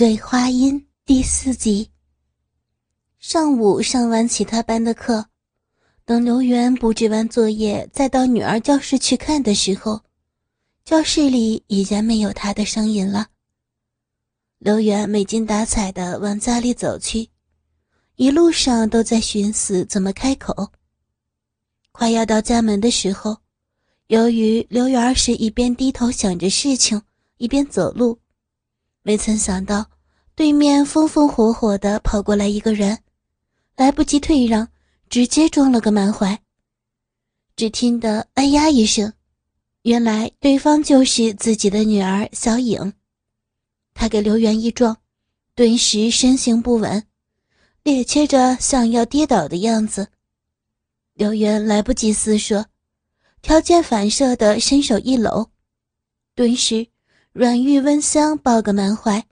醉花阴第四集。上午上完其他班的课，等刘元布置完作业，再到女儿教室去看的时候，教室里已然没有他的声音了。刘元没精打采的往家里走去，一路上都在寻思怎么开口。快要到家门的时候，由于刘元是一边低头想着事情，一边走路。没曾想到，对面风风火火的跑过来一个人，来不及退让，直接撞了个满怀。只听得“哎呀”一声，原来对方就是自己的女儿小影。他给刘元一撞，顿时身形不稳，趔趄着像要跌倒的样子。刘元来不及思索，条件反射的伸手一搂，顿时。软玉温香抱个满怀，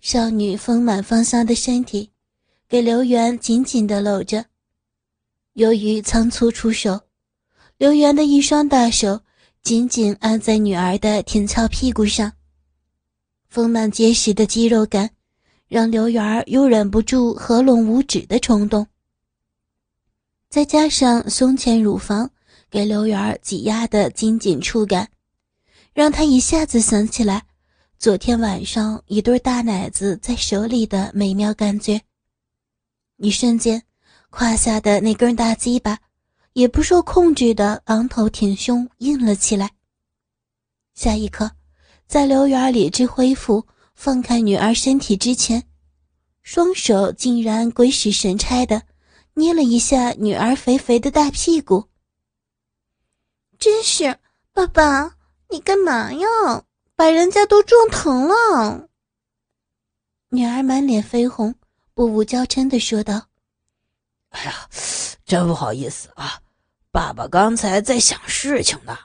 少女丰满芳香的身体给刘元紧紧的搂着。由于仓促出手，刘元的一双大手紧紧按在女儿的挺翘屁股上，丰满结实的肌肉感让刘元又忍不住合拢五指的冲动。再加上胸前乳房给刘元挤压的紧紧触感。让他一下子想起来，昨天晚上一对大奶子在手里的美妙感觉。一瞬间，胯下的那根大鸡巴也不受控制的昂头挺胸，硬了起来。下一刻，在刘元理智恢复、放开女儿身体之前，双手竟然鬼使神差的捏了一下女儿肥肥的大屁股。真是，爸爸。你干嘛呀？把人家都撞疼了。女儿满脸绯红，步步娇嗔的说道：“哎呀，真不好意思啊，爸爸刚才在想事情呢，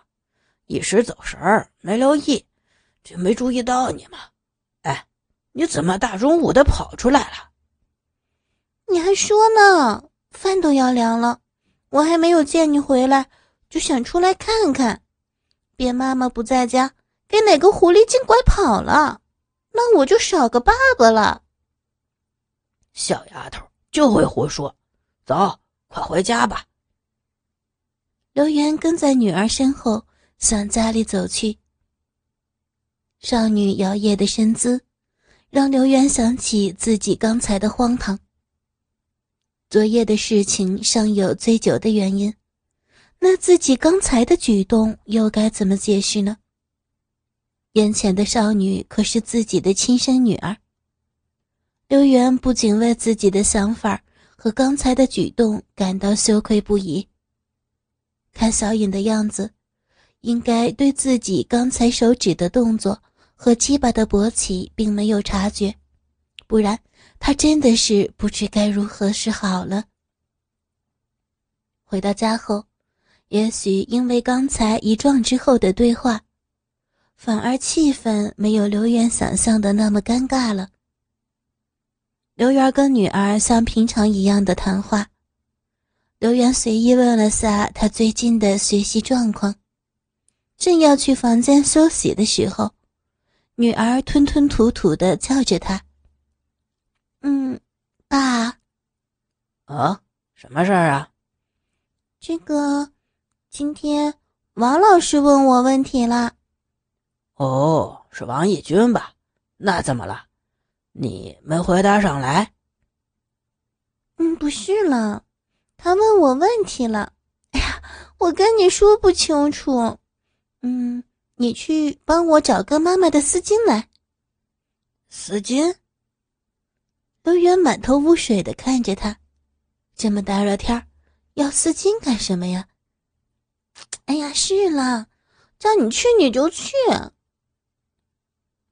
一时走神儿没留意，就没注意到你嘛。哎，你怎么大中午的跑出来了？你还说呢？饭都要凉了，我还没有见你回来，就想出来看看。”别妈妈不在家，给哪个狐狸精拐跑了，那我就少个爸爸了。小丫头就会胡说，走，快回家吧。刘元跟在女儿身后向家里走去。少女摇曳的身姿，让刘元想起自己刚才的荒唐。昨夜的事情尚有醉酒的原因。那自己刚才的举动又该怎么解释呢？眼前的少女可是自己的亲生女儿。刘元不仅为自己的想法和刚才的举动感到羞愧不已。看小影的样子，应该对自己刚才手指的动作和鸡巴的勃起并没有察觉，不然他真的是不知该如何是好了。回到家后。也许因为刚才一撞之后的对话，反而气氛没有刘媛想象的那么尴尬了。刘媛跟女儿像平常一样的谈话，刘媛随意问了下他最近的学习状况，正要去房间休息的时候，女儿吞吞吐吐的叫着他：“嗯，爸。”“啊，什么事儿啊？”“这个。”今天王老师问我问题了。哦，是王义军吧？那怎么了？你没回答上来？嗯，不是了，他问我问题了。哎呀，我跟你说不清楚。嗯，你去帮我找个妈妈的丝巾来。丝巾？刘元满头雾水的看着他，这么大热天要丝巾干什么呀？哎呀，是了，叫你去你就去。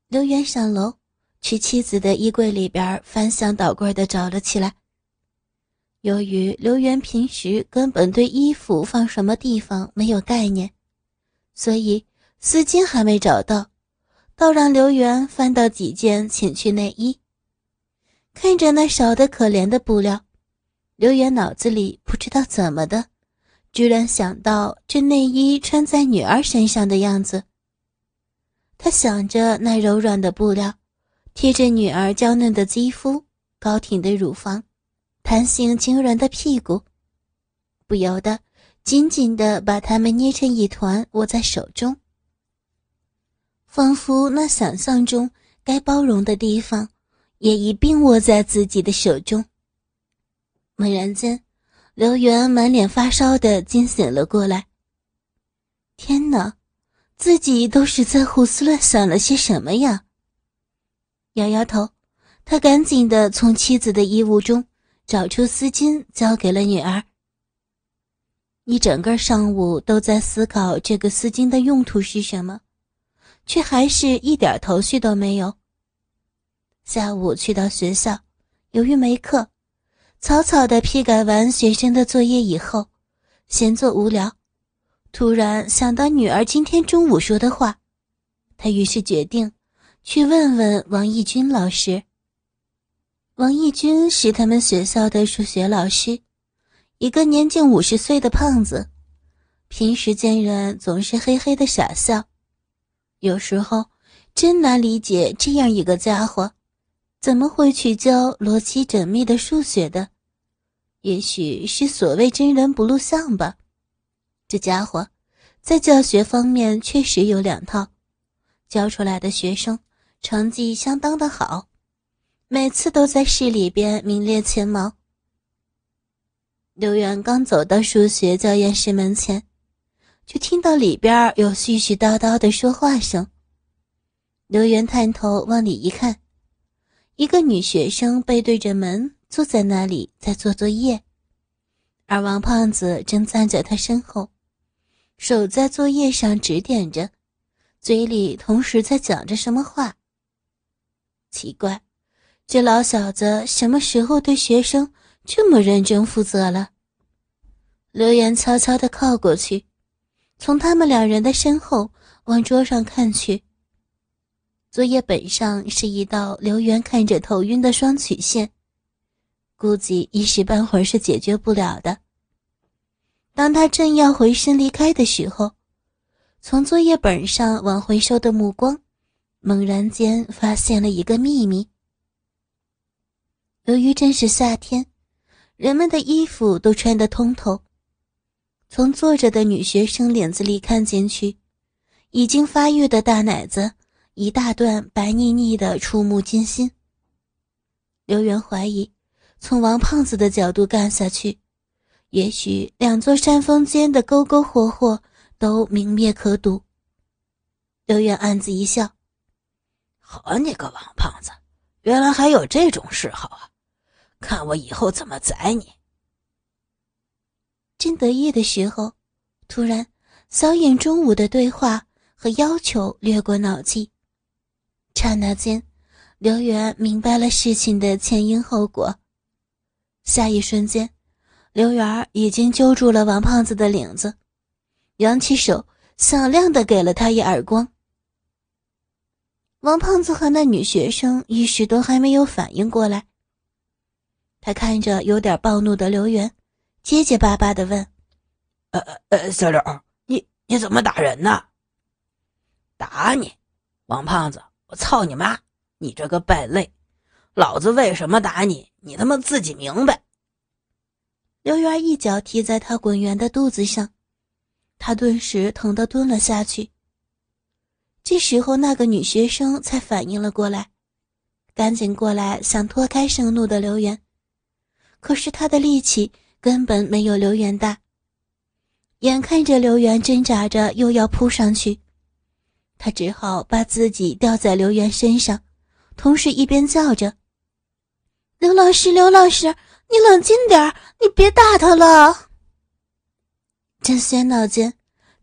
刘元上楼，去妻子的衣柜里边翻箱倒柜的找了起来。由于刘元平时根本对衣服放什么地方没有概念，所以丝巾还没找到，倒让刘元翻到几件情趣内衣。看着那少得可怜的布料，刘元脑子里不知道怎么的。居然想到这内衣穿在女儿身上的样子。他想着那柔软的布料，贴着女儿娇嫩的肌肤、高挺的乳房、弹性轻软的屁股，不由得紧紧地把它们捏成一团，握在手中，仿佛那想象中该包容的地方也一并握在自己的手中。猛然间，刘元满脸发烧的惊醒了过来。天哪，自己都是在胡思乱想了些什么呀？摇摇头，他赶紧的从妻子的衣物中找出丝巾，交给了女儿。一整个上午都在思考这个丝巾的用途是什么，却还是一点头绪都没有。下午去到学校，由于没课，草草的批改完学生的作业以后，闲坐无聊，突然想到女儿今天中午说的话，他于是决定。去问问王义军老师。王义军是他们学校的数学老师，一个年近五十岁的胖子，平时见人总是嘿嘿的傻笑。有时候真难理解这样一个家伙，怎么会去教逻辑缜密的数学的？也许是所谓真人不露相吧。这家伙在教学方面确实有两套，教出来的学生。成绩相当的好，每次都在市里边名列前茅。刘元刚走到数学教研室门前，就听到里边有絮絮叨叨的说话声。刘元探头往里一看，一个女学生背对着门坐在那里在做作业，而王胖子正站在他身后，手在作业上指点着，嘴里同时在讲着什么话。奇怪，这老小子什么时候对学生这么认真负责了？刘元悄悄地靠过去，从他们两人的身后往桌上看去。作业本上是一道刘元看着头晕的双曲线，估计一时半会儿是解决不了的。当他正要回身离开的时候，从作业本上往回收的目光。猛然间发现了一个秘密。由于正是夏天，人们的衣服都穿得通透。从坐着的女学生脸子里看进去，已经发育的大奶子一大段白腻腻的，触目惊心。刘元怀疑，从王胖子的角度干下去，也许两座山峰间的沟沟壑壑都明灭可睹。刘元暗自一笑。好你个王胖子，原来还有这种嗜好啊！看我以后怎么宰你！正得意的时候，突然小影中午的对话和要求掠过脑际，刹那间，刘元明白了事情的前因后果。下一瞬间，刘元已经揪住了王胖子的领子，扬起手，响亮的给了他一耳光。王胖子和那女学生一时都还没有反应过来。他看着有点暴怒的刘元，结结巴巴的问：“呃呃，小刘，你你怎么打人呢？打你，王胖子，我操你妈！你这个败类，老子为什么打你？你他妈自己明白。”刘元一脚踢在他滚圆的肚子上，他顿时疼得蹲了下去。这时候，那个女学生才反应了过来，赶紧过来想拖开盛怒的刘元，可是她的力气根本没有刘元大。眼看着刘元挣扎着又要扑上去，他只好把自己吊在刘元身上，同时一边叫着：“刘老师，刘老师，你冷静点你别打他了。”正喧闹间，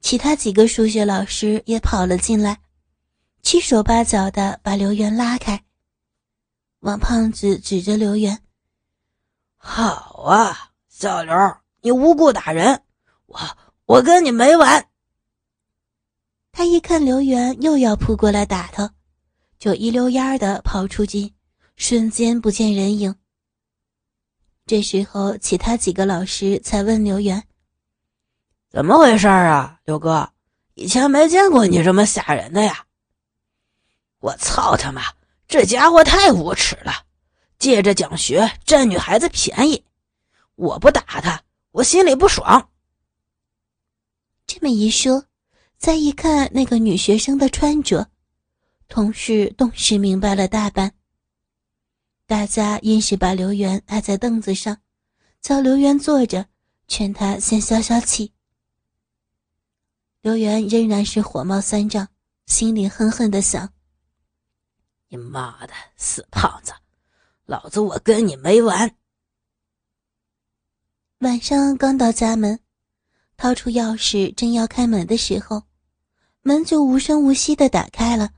其他几个数学老师也跑了进来。七手八脚的把刘元拉开。王胖子指着刘元：“好啊，小刘，你无故打人，我我跟你没完。”他一看刘元又要扑过来打他，就一溜烟的跑出去，瞬间不见人影。这时候，其他几个老师才问刘元：“怎么回事啊，刘哥？以前没见过你这么吓人的呀！”我操他妈！这家伙太无耻了，借着讲学占女孩子便宜。我不打他，我心里不爽。这么一说，再一看那个女学生的穿着，同事顿时明白了大半。大家硬是把刘元按在凳子上，叫刘元坐着，劝他先消消气。刘元仍然是火冒三丈，心里恨恨的想：“你妈的死胖子，老子我跟你没完！”晚上刚到家门，掏出钥匙正要开门的时候，门就无声无息的打开了。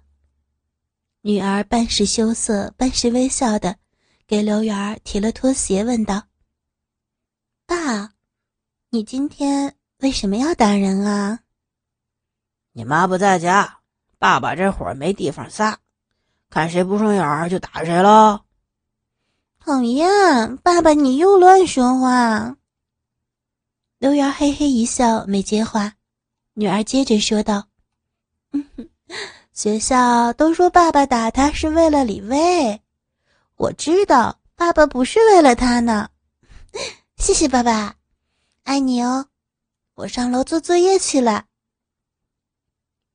女儿半是羞涩，半是微笑的，给刘元提了拖鞋，问道：“爸，你今天为什么要打人啊？”你妈不在家，爸爸这会儿没地方撒，看谁不顺眼就打谁喽。讨厌，爸爸你又乱说话。刘元嘿嘿一笑，没接话。女儿接着说道：“学校都说爸爸打他是为了李卫，我知道爸爸不是为了他呢。谢谢爸爸，爱你哦。我上楼做作业去了。”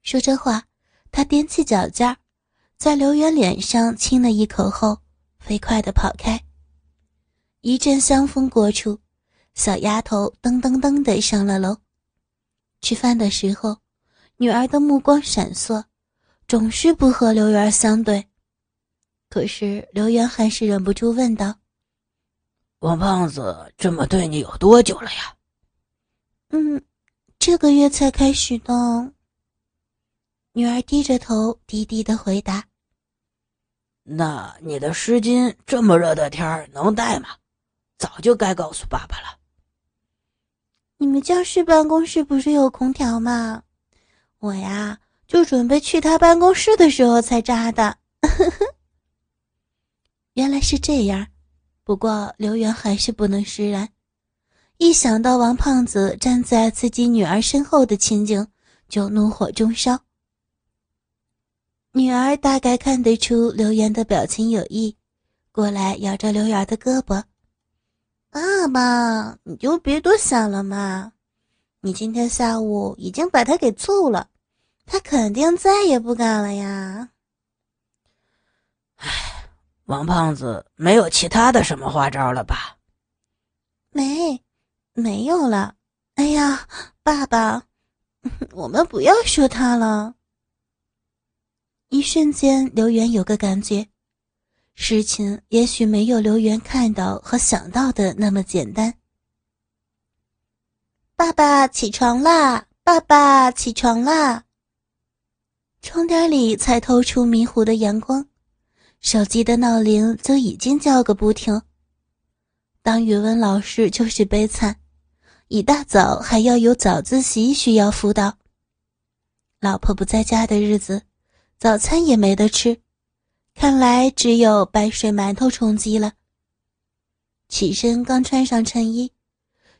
说这话，他踮起脚尖，在刘元脸上亲了一口后，飞快地跑开。一阵香风过处，小丫头噔噔噔地上了楼。吃饭的时候，女儿的目光闪烁，总是不和刘元相对。可是刘元还是忍不住问道：“王胖子这么对你有多久了呀？”“嗯，这个月才开始的。”女儿低着头，低低的回答：“那你的湿巾这么热的天能带吗？早就该告诉爸爸了。你们教室办公室不是有空调吗？我呀，就准备去他办公室的时候才扎的。原来是这样，不过刘元还是不能释然，一想到王胖子站在自己女儿身后的情景，就怒火中烧。”女儿大概看得出刘元的表情有异，过来咬着刘元的胳膊：“爸爸，你就别多想了嘛！你今天下午已经把他给揍了，他肯定再也不敢了呀。”唉，王胖子没有其他的什么花招了吧？没，没有了。哎呀，爸爸，我们不要说他了。一瞬间，刘元有个感觉，事情也许没有刘元看到和想到的那么简单。爸爸起床啦！爸爸起床啦！窗帘里才透出迷糊的阳光，手机的闹铃则已经叫个不停。当语文老师就是悲惨，一大早还要有早自习需要辅导。老婆不在家的日子。早餐也没得吃，看来只有白水馒头充饥了。起身刚穿上衬衣，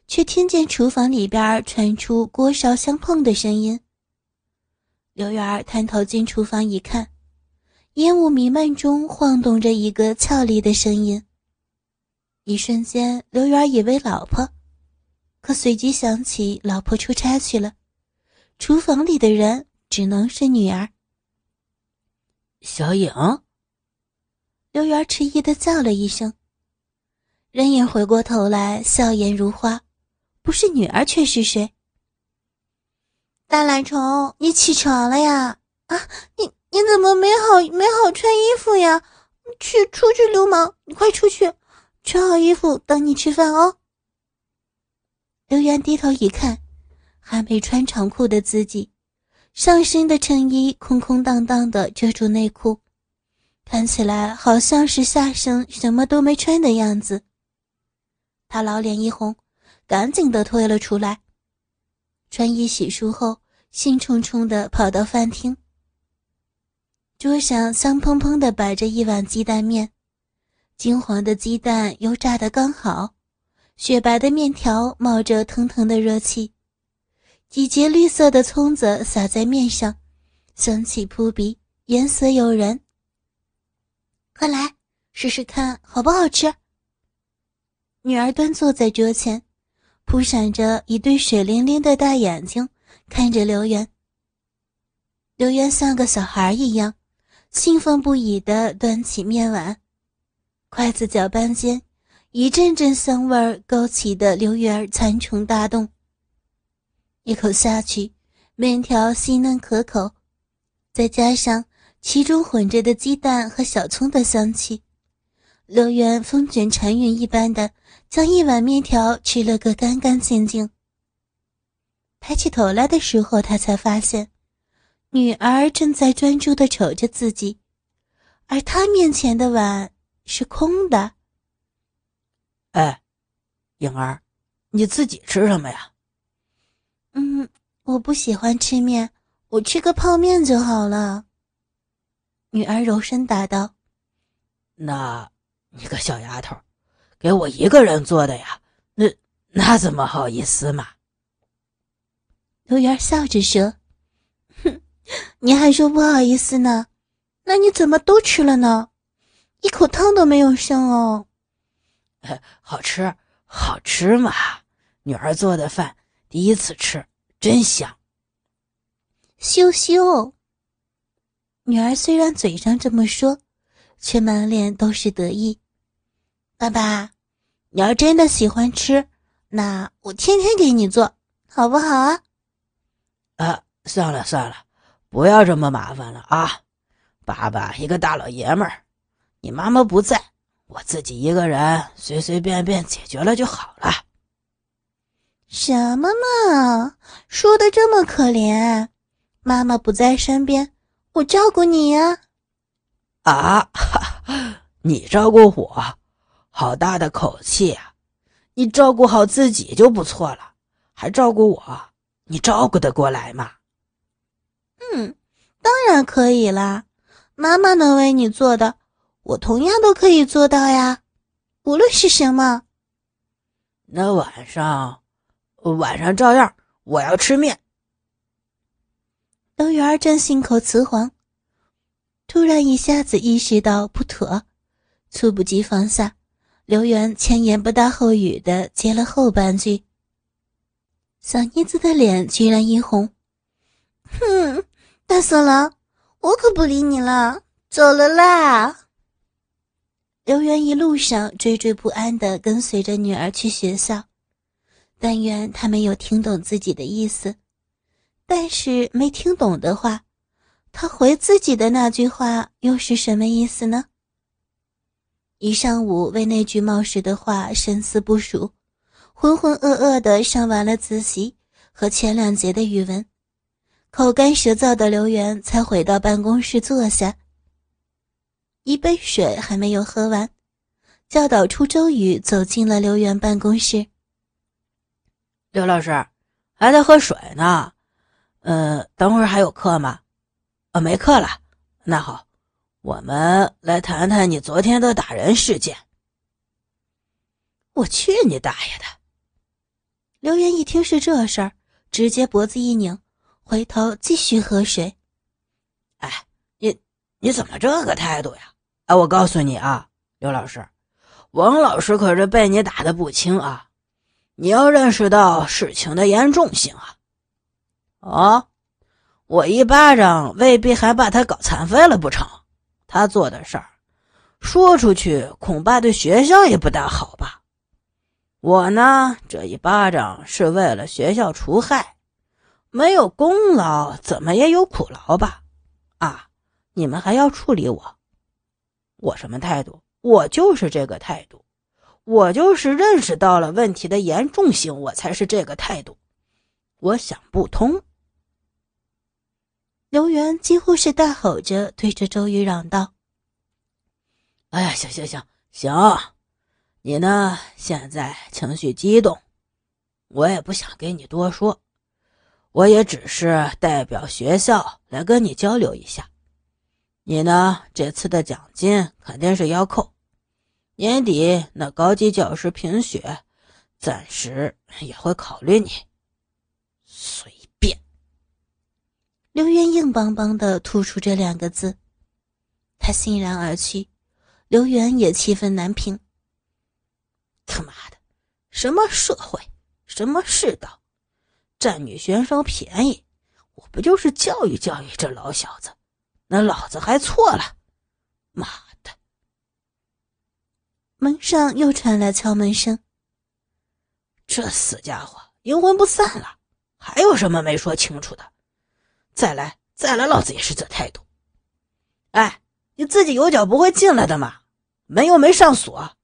却听见厨房里边传出锅勺相碰的声音。刘媛儿探头进厨房一看，烟雾弥漫中晃动着一个俏丽的声音。一瞬间，刘媛以为老婆，可随即想起老婆出差去了，厨房里的人只能是女儿。小影，刘媛迟疑的叫了一声，人影回过头来，笑颜如花，不是女儿，却是谁？大懒虫，你起床了呀？啊，你你怎么没好没好穿衣服呀？去出去，流氓，你快出去，穿好衣服等你吃饭哦。刘媛低头一看，还没穿长裤的自己。上身的衬衣空空荡荡的遮住内裤，看起来好像是下身什么都没穿的样子。他老脸一红，赶紧的退了出来。穿衣洗漱后，兴冲冲的跑到饭厅。桌上香喷喷的摆着一碗鸡蛋面，金黄的鸡蛋油炸的刚好，雪白的面条冒着腾腾的热气。几节绿色的葱子撒在面上，香气扑鼻，颜色诱人。快来试试看好不好吃。女儿端坐在桌前，扑闪着一对水灵灵的大眼睛，看着刘元。刘元像个小孩一样，兴奋不已地端起面碗，筷子搅拌间，一阵阵香味儿勾起的刘元馋虫大动。一口下去，面条细嫩可口，再加上其中混着的鸡蛋和小葱的香气，刘元风卷残云一般的将一碗面条吃了个干干净净。抬起头来的时候，他才发现，女儿正在专注的瞅着自己，而她面前的碗是空的。哎，颖儿，你自己吃什么呀？嗯，我不喜欢吃面，我吃个泡面就好了。女儿柔声答道：“那，你个小丫头，给我一个人做的呀？那那怎么好意思嘛？”刘媛笑着说：“哼，你还说不好意思呢？那你怎么都吃了呢？一口汤都没有剩哦。好吃，好吃嘛！女儿做的饭。”第一次吃，真香。羞羞。女儿虽然嘴上这么说，却满脸都是得意。爸爸，你要真的喜欢吃，那我天天给你做，好不好啊？啊，算了算了，不要这么麻烦了啊！爸爸一个大老爷们儿，你妈妈不在，我自己一个人随随便便解决了就好了。什么嘛，说的这么可怜，妈妈不在身边，我照顾你呀。啊，你照顾我，好大的口气啊！你照顾好自己就不错了，还照顾我，你照顾得过来吗？嗯，当然可以啦，妈妈能为你做的，我同样都可以做到呀，无论是什么。那晚上。晚上照样，我要吃面。刘媛正信口雌黄，突然一下子意识到不妥，猝不及防下，刘媛前言不搭后语的接了后半句。小妮子的脸居然一红，哼，大色狼，我可不理你了，走了啦。刘元一路上惴惴不安的跟随着女儿去学校。但愿他没有听懂自己的意思，但是没听懂的话，他回自己的那句话又是什么意思呢？一上午为那句冒失的话深思不熟，浑浑噩噩的上完了自习和前两节的语文，口干舌燥的刘源才回到办公室坐下，一杯水还没有喝完，教导处周宇走进了刘源办公室。刘老师，还在喝水呢。嗯，等会儿还有课吗？啊，没课了。那好，我们来谈谈你昨天的打人事件。我去你大爷的！刘源一听是这事儿，直接脖子一拧，回头继续喝水。哎，你你怎么这个态度呀？哎，我告诉你啊，刘老师，王老师可是被你打的不轻啊。你要认识到事情的严重性啊！啊，我一巴掌未必还把他搞残废了不成？他做的事儿，说出去恐怕对学校也不大好吧？我呢，这一巴掌是为了学校除害，没有功劳怎么也有苦劳吧？啊，你们还要处理我？我什么态度？我就是这个态度。我就是认识到了问题的严重性，我才是这个态度。我想不通。刘元几乎是大吼着对着周瑜嚷道：“哎呀，行行行行，你呢？现在情绪激动，我也不想跟你多说，我也只是代表学校来跟你交流一下。你呢？这次的奖金肯定是要扣。”年底那高级教师评选，暂时也会考虑你。随便。刘元硬邦邦的吐出这两个字，他欣然而去，刘元也气愤难平。他妈的，什么社会，什么世道，占女学生便宜，我不就是教育教育这老小子，那老子还错了？妈的！门上又传来敲门声。这死家伙阴魂不散了，还有什么没说清楚的？再来，再来，老子也是这态度。哎，你自己有脚不会进来的吗？门又没上锁，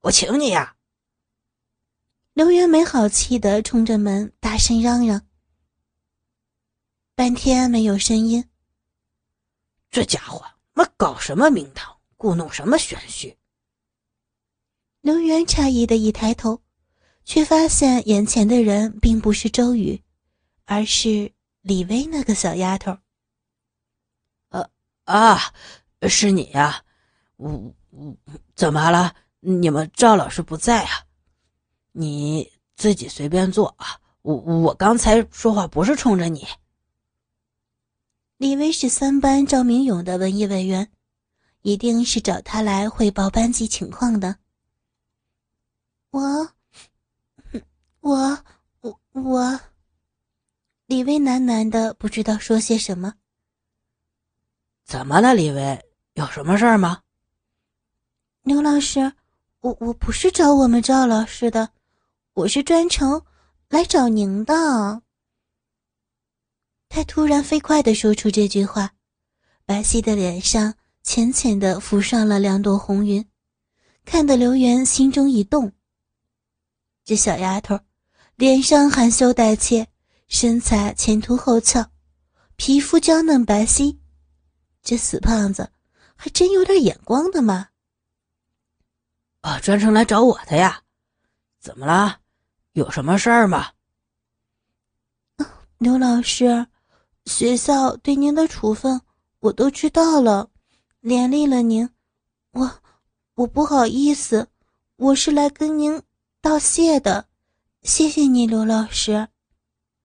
我请你呀！刘元没好气的冲着门大声嚷嚷，半天没有声音。这家伙，妈搞什么名堂，故弄什么玄虚？刘元诧异的一抬头，却发现眼前的人并不是周宇，而是李薇那个小丫头。呃啊，是你呀？我我怎么了？你们赵老师不在啊？你自己随便坐啊！我我刚才说话不是冲着你。李威是三班赵明勇的文艺委员，一定是找他来汇报班级情况的。我，我，我我，李威喃喃的不知道说些什么。怎么了，李威？有什么事儿吗？刘老师，我我不是找我们赵老师的。我是专程来找您的。他突然飞快的说出这句话，白皙的脸上浅浅的浮上了两朵红云，看得刘元心中一动。这小丫头，脸上含羞带怯，身材前凸后翘，皮肤娇嫩白皙，这死胖子还真有点眼光的嘛！啊，专程来找我的呀？怎么了？有什么事儿吗？刘老师，学校对您的处分我都知道了，连累了您，我我不好意思，我是来跟您道谢的，谢谢你，刘老师。